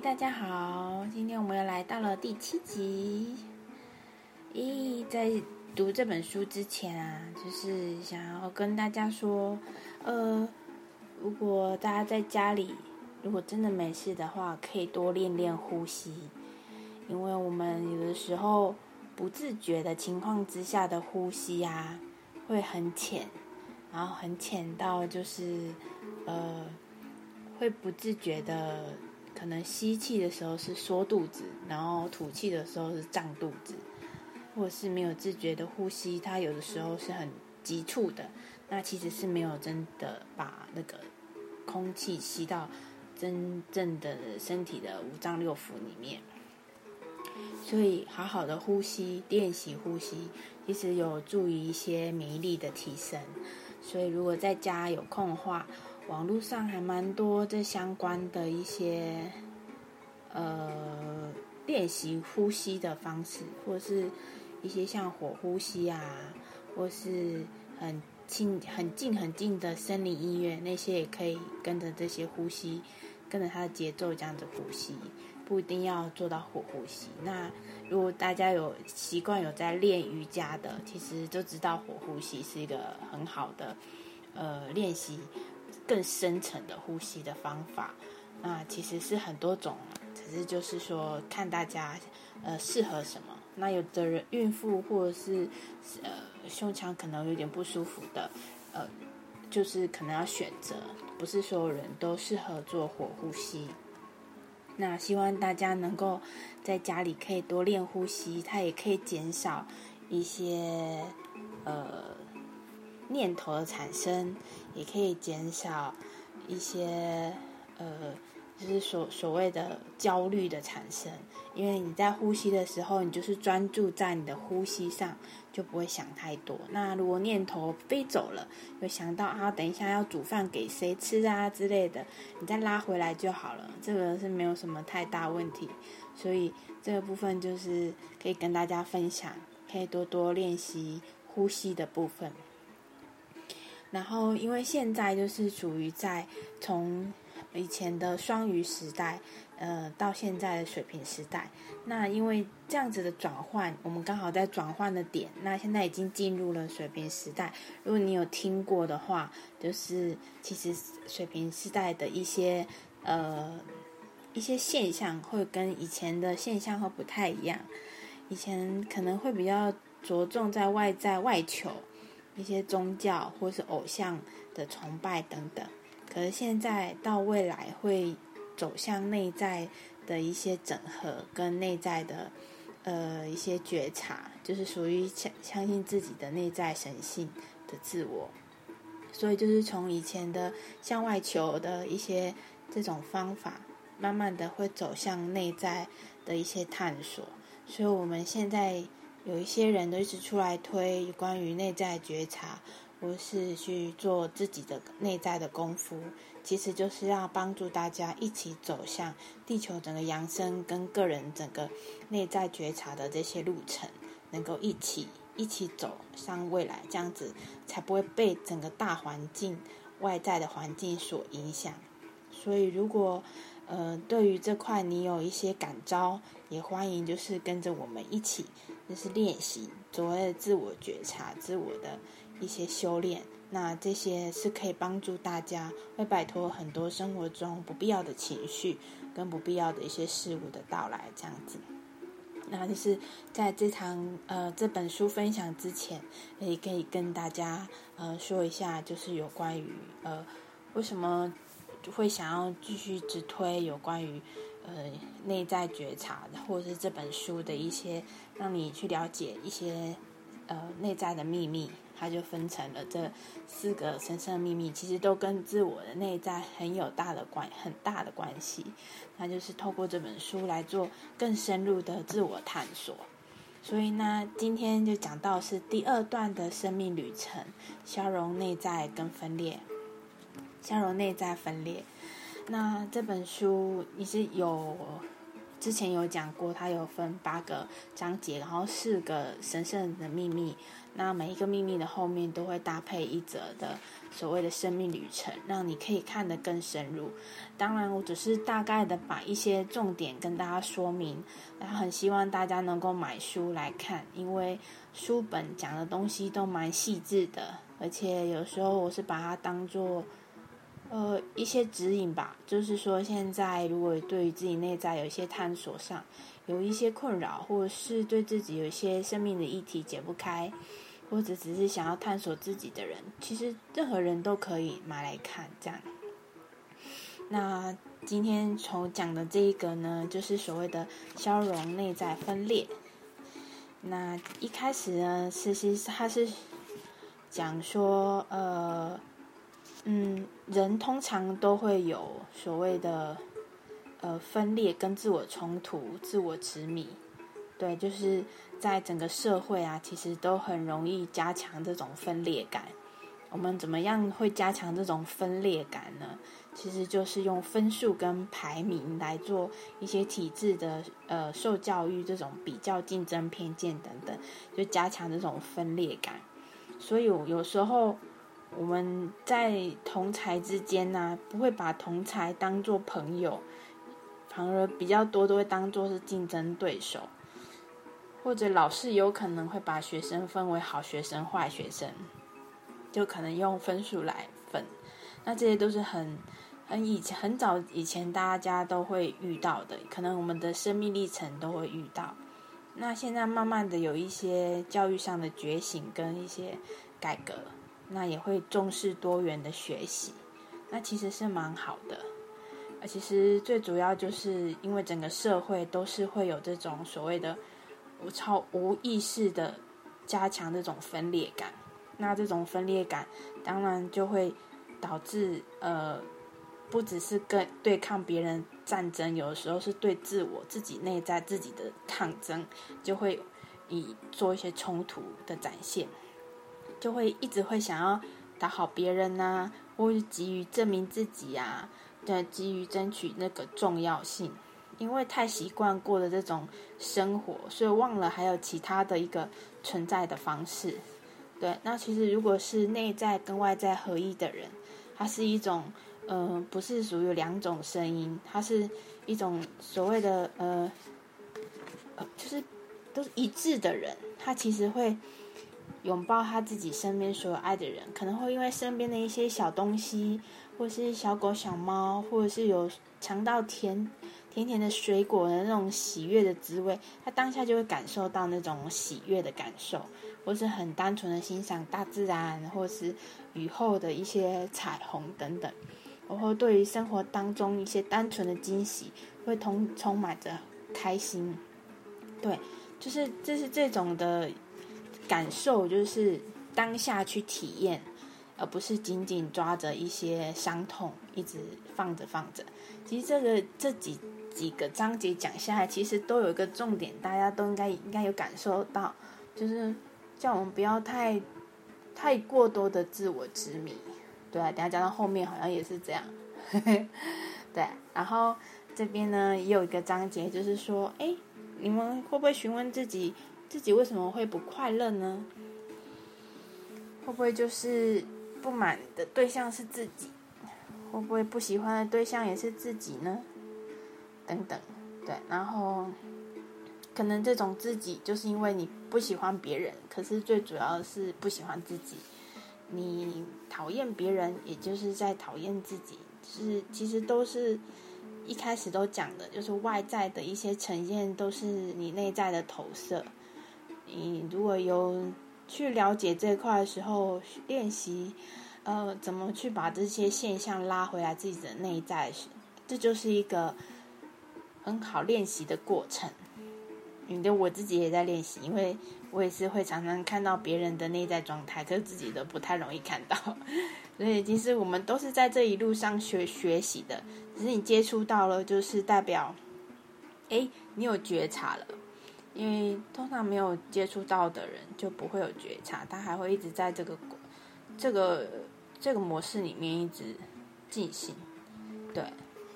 大家好！今天我们又来到了第七集。咦，在读这本书之前啊，就是想要跟大家说，呃，如果大家在家里，如果真的没事的话，可以多练练呼吸，因为我们有的时候不自觉的情况之下的呼吸啊，会很浅，然后很浅到就是呃，会不自觉的。可能吸气的时候是缩肚子，然后吐气的时候是胀肚子，或是没有自觉的呼吸，它有的时候是很急促的，那其实是没有真的把那个空气吸到真正的身体的五脏六腑里面。所以，好好的呼吸，练习呼吸，其实有助于一些免疫力的提升。所以，如果在家有空的话，网络上还蛮多这相关的一些，呃，练习呼吸的方式，或是一些像火呼吸啊，或是很近、很近、很近的森林音乐，那些也可以跟着这些呼吸，跟着它的节奏这样子呼吸，不一定要做到火呼吸。那如果大家有习惯有在练瑜伽的，其实就知道火呼吸是一个很好的呃练习。更深层的呼吸的方法，那其实是很多种，只是就是说看大家呃适合什么。那有的人孕妇或者是呃胸腔可能有点不舒服的，呃就是可能要选择，不是所有人都适合做火呼吸。那希望大家能够在家里可以多练呼吸，它也可以减少一些呃。念头的产生，也可以减少一些呃，就是所所谓的焦虑的产生。因为你在呼吸的时候，你就是专注在你的呼吸上，就不会想太多。那如果念头飞走了，有想到啊，等一下要煮饭给谁吃啊之类的，你再拉回来就好了。这个是没有什么太大问题。所以这个部分就是可以跟大家分享，可以多多练习呼吸的部分。然后，因为现在就是处于在从以前的双鱼时代，呃，到现在的水平时代。那因为这样子的转换，我们刚好在转换的点。那现在已经进入了水平时代。如果你有听过的话，就是其实水平时代的一些呃一些现象，会跟以前的现象会不太一样。以前可能会比较着重在外在外求。一些宗教或是偶像的崇拜等等，可是现在到未来会走向内在的一些整合，跟内在的呃一些觉察，就是属于相相信自己的内在神性的自我。所以就是从以前的向外求的一些这种方法，慢慢的会走向内在的一些探索。所以我们现在。有一些人都一直出来推关于内在觉察，或是去做自己的内在的功夫，其实就是要帮助大家一起走向地球整个扬升跟个人整个内在觉察的这些路程，能够一起一起走向未来，这样子才不会被整个大环境外在的环境所影响。所以，如果呃对于这块你有一些感召，也欢迎就是跟着我们一起。就是练习所谓的自我觉察、自我的一些修炼，那这些是可以帮助大家会摆脱很多生活中不必要的情绪跟不必要的一些事物的到来，这样子。那就是在这堂呃这本书分享之前，也可以跟大家呃说一下，就是有关于呃为什么会想要继续直推有关于。呃，内在觉察，或者是这本书的一些让你去了解一些呃内在的秘密，它就分成了这四个神圣秘密，其实都跟自我的内在很有大的关很大的关系。那就是透过这本书来做更深入的自我探索。所以呢，今天就讲到是第二段的生命旅程，消融内在跟分裂，消融内在分裂。那这本书你是有之前有讲过，它有分八个章节，然后四个神圣的秘密。那每一个秘密的后面都会搭配一则的所谓的生命旅程，让你可以看得更深入。当然，我只是大概的把一些重点跟大家说明，然后很希望大家能够买书来看，因为书本讲的东西都蛮细致的，而且有时候我是把它当做。呃，一些指引吧，就是说，现在如果对于自己内在有一些探索上有一些困扰，或者是对自己有一些生命的议题解不开，或者只是想要探索自己的人，其实任何人都可以买来看。这样，那今天从讲的这一个呢，就是所谓的消融内在分裂。那一开始呢，其实他是讲说，呃。嗯，人通常都会有所谓的呃分裂跟自我冲突、自我执迷，对，就是在整个社会啊，其实都很容易加强这种分裂感。我们怎么样会加强这种分裂感呢？其实就是用分数跟排名来做一些体制的呃受教育这种比较、竞争、偏见等等，就加强这种分裂感。所以有时候。我们在同才之间呢，不会把同才当做朋友，反而比较多都会当做是竞争对手，或者老师有可能会把学生分为好学生、坏学生，就可能用分数来分。那这些都是很很以前很早以前大家都会遇到的，可能我们的生命历程都会遇到。那现在慢慢的有一些教育上的觉醒跟一些改革。那也会重视多元的学习，那其实是蛮好的。啊，其实最主要就是因为整个社会都是会有这种所谓的无超无意识的加强这种分裂感。那这种分裂感当然就会导致呃，不只是跟对抗别人战争，有的时候是对自我自己内在自己的抗争，就会以做一些冲突的展现。就会一直会想要打好别人呐，或是急于证明自己啊，对，急于争取那个重要性，因为太习惯过的这种生活，所以忘了还有其他的一个存在的方式。对，那其实如果是内在跟外在合一的人，他是一种，嗯，不是属于两种声音，他是一种所谓的呃，呃，就是都是一致的人，他其实会。拥抱他自己身边所有爱的人，可能会因为身边的一些小东西，或是小狗、小猫，或者是有尝到甜甜甜的水果的那种喜悦的滋味，他当下就会感受到那种喜悦的感受，或是很单纯的欣赏大自然，或是雨后的一些彩虹等等，然后对于生活当中一些单纯的惊喜，会充充满着开心。对，就是这是这种的。感受就是当下去体验，而不是紧紧抓着一些伤痛一直放着放着。其实这个这几几个章节讲下来，其实都有一个重点，大家都应该应该有感受到，就是叫我们不要太太过多的自我执迷。对啊，等下讲到后面好像也是这样。对，然后这边呢也有一个章节，就是说，哎，你们会不会询问自己？自己为什么会不快乐呢？会不会就是不满的对象是自己？会不会不喜欢的对象也是自己呢？等等，对，然后可能这种自己就是因为你不喜欢别人，可是最主要是不喜欢自己。你讨厌别人，也就是在讨厌自己，是其实都是一开始都讲的，就是外在的一些呈现都是你内在的投射。你如果有去了解这一块的时候，练习，呃，怎么去把这些现象拉回来自己的内在，这就是一个很好练习的过程。你的我自己也在练习，因为我也是会常常看到别人的内在状态，可是自己的不太容易看到。所以其实我们都是在这一路上学学习的，只是你接触到了，就是代表，哎，你有觉察了。因为通常没有接触到的人就不会有觉察，他还会一直在这个这个这个模式里面一直进行。对，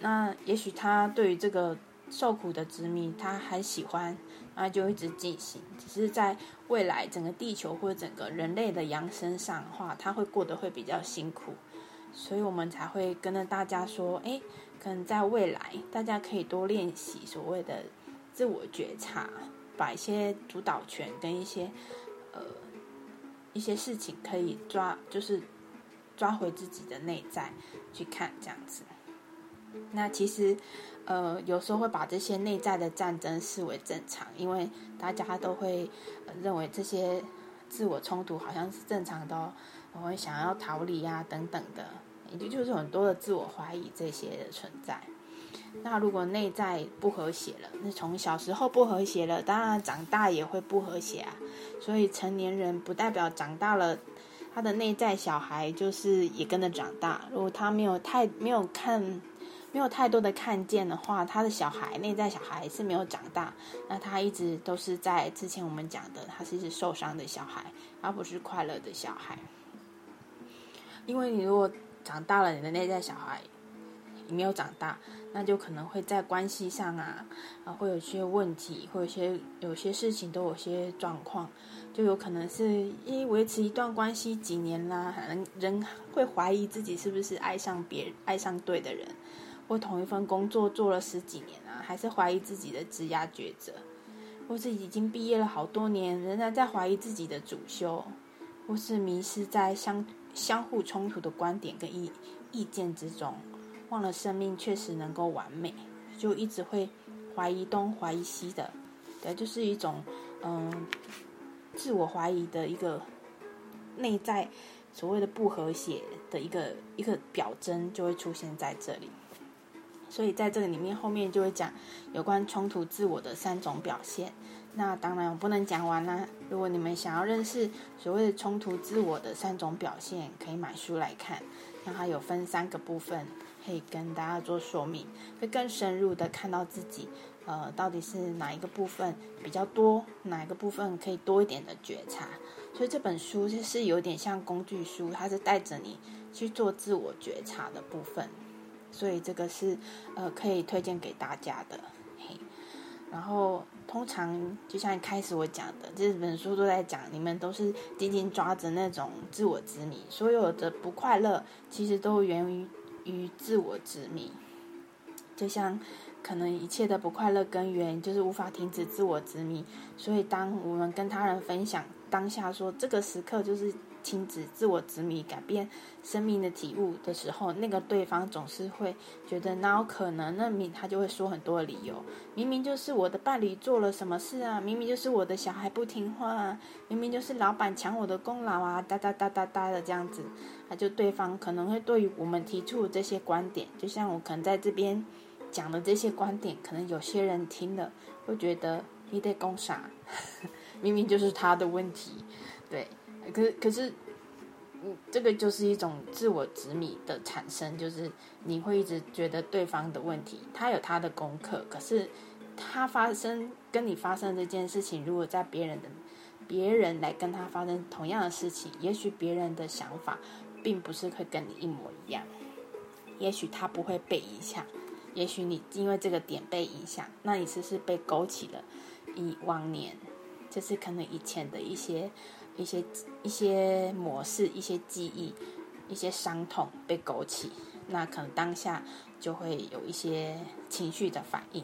那也许他对于这个受苦的执迷，他还喜欢，那就一直进行。只是在未来整个地球或者整个人类的扬升上的话，他会过得会比较辛苦，所以我们才会跟着大家说，哎，可能在未来大家可以多练习所谓的自我觉察，把一些主导权跟一些呃一些事情可以抓，就是抓回自己的内在去看这样子。那其实。呃，有时候会把这些内在的战争视为正常，因为大家都会认为这些自我冲突好像是正常的哦，我会想要逃离啊等等的，也就就是很多的自我怀疑这些的存在。那如果内在不和谐了，那从小时候不和谐了，当然长大也会不和谐啊。所以成年人不代表长大了，他的内在小孩就是也跟着长大。如果他没有太没有看。没有太多的看见的话，他的小孩内在小孩是没有长大，那他一直都是在之前我们讲的，他是一直受伤的小孩，而不是快乐的小孩。因为你如果长大了，你的内在小孩没有长大，那就可能会在关系上啊啊会有些问题，会有些有些事情都有些状况，就有可能是因维持一段关系几年啦，人人会怀疑自己是不是爱上别爱上对的人。或同一份工作做了十几年啊，还是怀疑自己的职业抉择；或是已经毕业了好多年，仍然在怀疑自己的主修；或是迷失在相相互冲突的观点跟意意见之中，忘了生命确实能够完美，就一直会怀疑东怀疑西的，对，就是一种嗯自我怀疑的一个内在所谓的不和谐的一个一个表征，就会出现在这里。所以在这个里面，后面就会讲有关冲突自我的三种表现。那当然我不能讲完啦。如果你们想要认识所谓的冲突自我的三种表现，可以买书来看。那它有分三个部分，可以跟大家做说明，会更深入的看到自己，呃，到底是哪一个部分比较多，哪一个部分可以多一点的觉察。所以这本书就是有点像工具书，它是带着你去做自我觉察的部分。所以这个是呃可以推荐给大家的，嘿。然后通常就像一开始我讲的，这本书都在讲你们都是紧紧抓着那种自我执迷，所有的不快乐其实都源于与自我执迷。就像可能一切的不快乐根源就是无法停止自我执迷，所以当我们跟他人分享当下说这个时刻就是。停止自我执迷改变生命的体悟的时候，那个对方总是会觉得哪有可能？那明他就会说很多理由，明明就是我的伴侣做了什么事啊，明明就是我的小孩不听话啊，明明就是老板抢我的功劳啊，哒哒哒哒哒的这样子，他就对方可能会对于我们提出这些观点，就像我可能在这边讲的这些观点，可能有些人听了会觉得你得攻啥，明明就是他的问题，对。可，可是，嗯，这个就是一种自我执迷的产生，就是你会一直觉得对方的问题，他有他的功课，可是他发生跟你发生这件事情，如果在别人的别人来跟他发生同样的事情，也许别人的想法并不是会跟你一模一样，也许他不会被影响，也许你因为这个点被影响，那你只是被勾起了以往年，就是可能以前的一些。一些一些模式、一些记忆、一些伤痛被勾起，那可能当下就会有一些情绪的反应。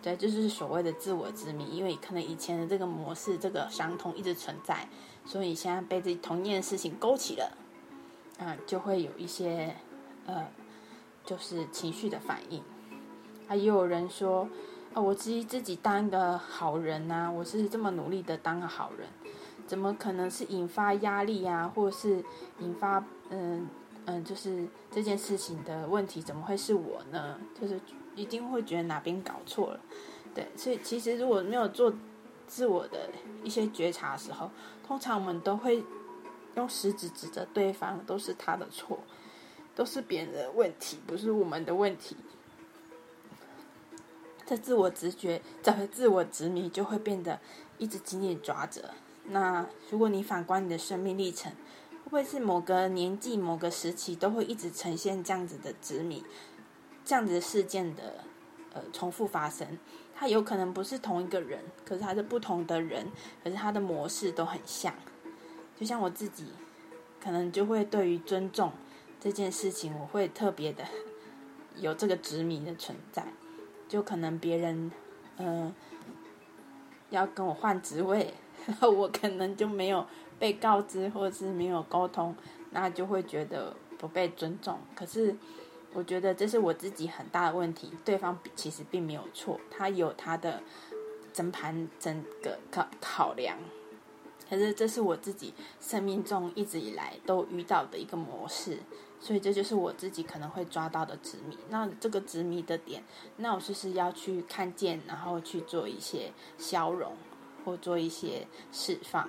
对，这就是所谓的自我之谜，因为可能以前的这个模式、这个伤痛一直存在，所以现在被这同一件事情勾起了，啊，就会有一些呃，就是情绪的反应。还有人说，啊，我自己自己当一个好人呐，我是这么努力的当个好人。怎么可能是引发压力呀，或者是引发嗯嗯，就是这件事情的问题，怎么会是我呢？就是一定会觉得哪边搞错了，对，所以其实如果没有做自我的一些觉察的时候，通常我们都会用食指指着对方，都是他的错，都是别人的问题，不是我们的问题。这自我直觉，这自我执迷就会变得一直紧紧抓着。那如果你反观你的生命历程，会不会是某个年纪、某个时期都会一直呈现这样子的执迷、这样子的事件的呃重复发生。他有可能不是同一个人，可是他是不同的人，可是他的模式都很像。就像我自己，可能就会对于尊重这件事情，我会特别的 有这个执迷的存在。就可能别人，嗯，要跟我换职位，然后我可能就没有被告知，或者是没有沟通，那就会觉得不被尊重。可是。我觉得这是我自己很大的问题，对方其实并没有错，他有他的整盘整个考考量，可是这是我自己生命中一直以来都遇到的一个模式，所以这就是我自己可能会抓到的执迷。那这个执迷的点，那我就是要去看见，然后去做一些消融，或做一些释放，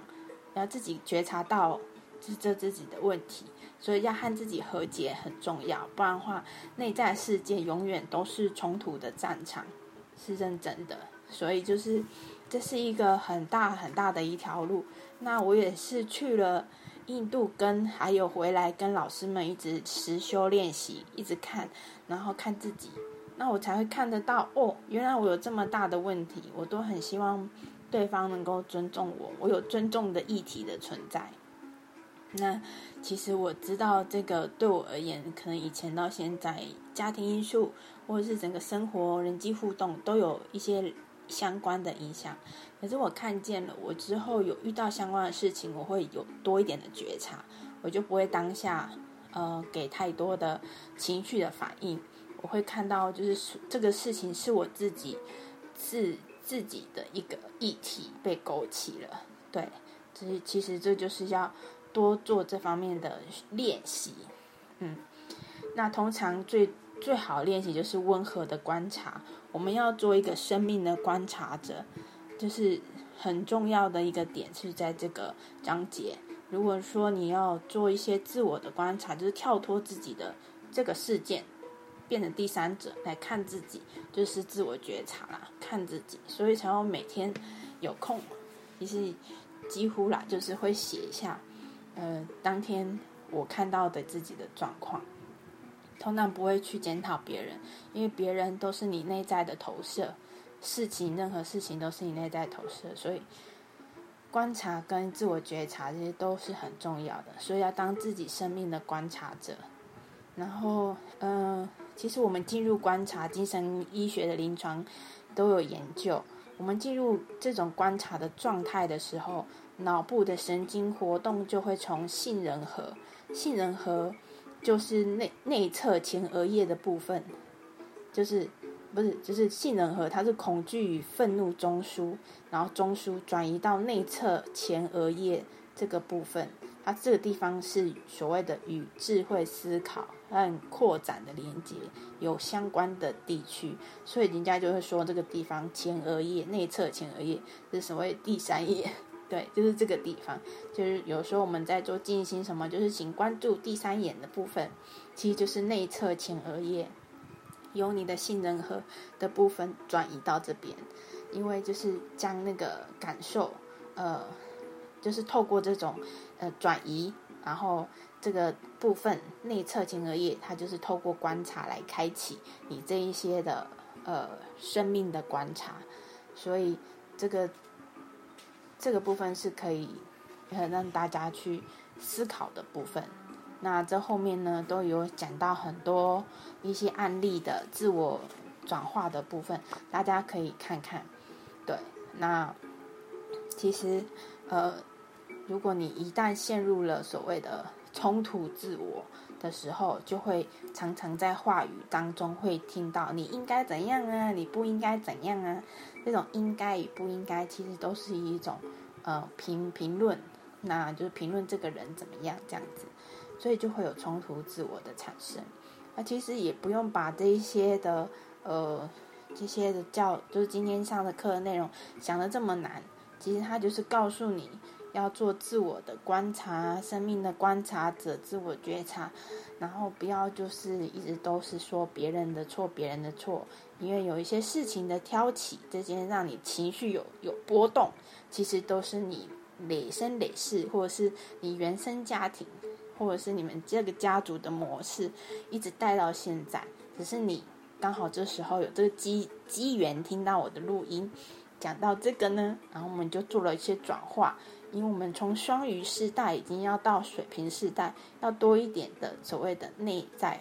要自己觉察到这这自己的问题。所以要和自己和解很重要，不然的话，内在世界永远都是冲突的战场，是认真的。所以就是这是一个很大很大的一条路。那我也是去了印度，跟还有回来跟老师们一直实修练习，一直看，然后看自己，那我才会看得到哦，原来我有这么大的问题。我都很希望对方能够尊重我，我有尊重的议题的存在。那其实我知道，这个对我而言，可能以前到现在，家庭因素或者是整个生活人际互动都有一些相关的影响。可是我看见了，我之后有遇到相关的事情，我会有多一点的觉察，我就不会当下呃给太多的情绪的反应。我会看到，就是这个事情是我自己自自己的一个议题被勾起了。对，其实其实这就是要。多做这方面的练习，嗯，那通常最最好练习就是温和的观察。我们要做一个生命的观察者，就是很重要的一个点是在这个章节。如果说你要做一些自我的观察，就是跳脱自己的这个事件，变成第三者来看自己，就是自我觉察啦，看自己。所以才要每天有空，其实几乎啦，就是会写一下。呃，当天我看到的自己的状况，通常不会去检讨别人，因为别人都是你内在的投射，事情任何事情都是你内在投射，所以观察跟自我觉察这些都是很重要的，所以要当自己生命的观察者。然后，呃，其实我们进入观察精神医学的临床都有研究，我们进入这种观察的状态的时候。脑部的神经活动就会从杏仁核，杏仁核就是内内侧前额叶的部分，就是不是就是杏仁核，它是恐惧与愤怒中枢，然后中枢转移到内侧前额叶这个部分，它这个地方是所谓的与智慧思考和扩展的连接有相关的地区，所以人家就会说这个地方前额叶内侧前额叶是所谓第三叶。对，就是这个地方，就是有时候我们在做静心什么，就是请关注第三眼的部分，其实就是内侧前额叶，由你的杏仁核的部分转移到这边，因为就是将那个感受，呃，就是透过这种呃转移，然后这个部分内侧前额叶，它就是透过观察来开启你这一些的呃生命的观察，所以这个。这个部分是可以让大家去思考的部分。那这后面呢都有讲到很多一些案例的自我转化的部分，大家可以看看。对，那其实呃，如果你一旦陷入了所谓的冲突自我的时候，就会常常在话语当中会听到“你应该怎样啊，你不应该怎样啊”。这种应该与不应该，其实都是一种呃评评论，那就是评论这个人怎么样这样子，所以就会有冲突自我的产生。那其实也不用把这一些的呃这些的教，就是今天上的课的内容想的这么难，其实他就是告诉你要做自我的观察，生命的观察者，自我觉察。然后不要就是一直都是说别人的错，别人的错，因为有一些事情的挑起，这件让你情绪有有波动，其实都是你累生累世，或者是你原生家庭，或者是你们这个家族的模式，一直带到现在，只是你刚好这时候有这个机机缘听到我的录音，讲到这个呢，然后我们就做了一些转化，因为我们从双鱼世代已经要到水平世代，要多一点的所谓的内在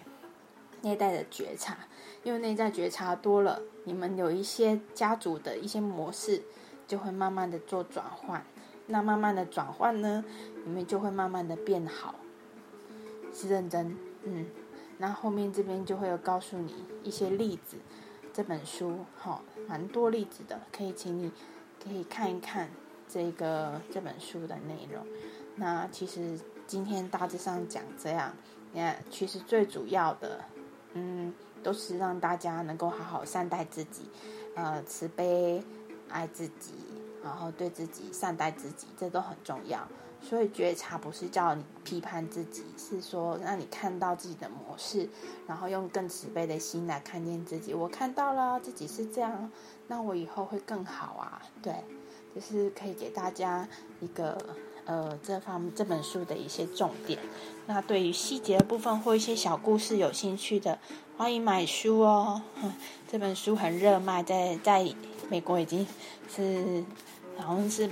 内在的觉察，因为内在觉察多了，你们有一些家族的一些模式就会慢慢的做转换，那慢慢的转换呢，你们就会慢慢的变好，是认真，嗯。那后面这边就会有告诉你一些例子，这本书哈蛮多例子的，可以请你可以看一看。这个这本书的内容。那其实今天大致上讲这样，你看其实最主要的，嗯，都是让大家能够好好善待自己，呃，慈悲爱自己，然后对自己善待自己，这都很重要。所以觉察不是叫你批判自己，是说让你看到自己的模式，然后用更慈悲的心来看见自己。我看到了自己是这样，那我以后会更好啊。对，就是可以给大家一个呃这方这本书的一些重点。那对于细节的部分或一些小故事有兴趣的，欢迎买书哦。这本书很热卖，在在美国已经是好像是。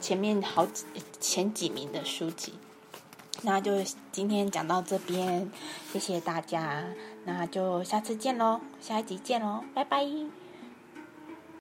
前面好几前几名的书籍，那就今天讲到这边，谢谢大家，那就下次见喽，下一集见喽，拜拜。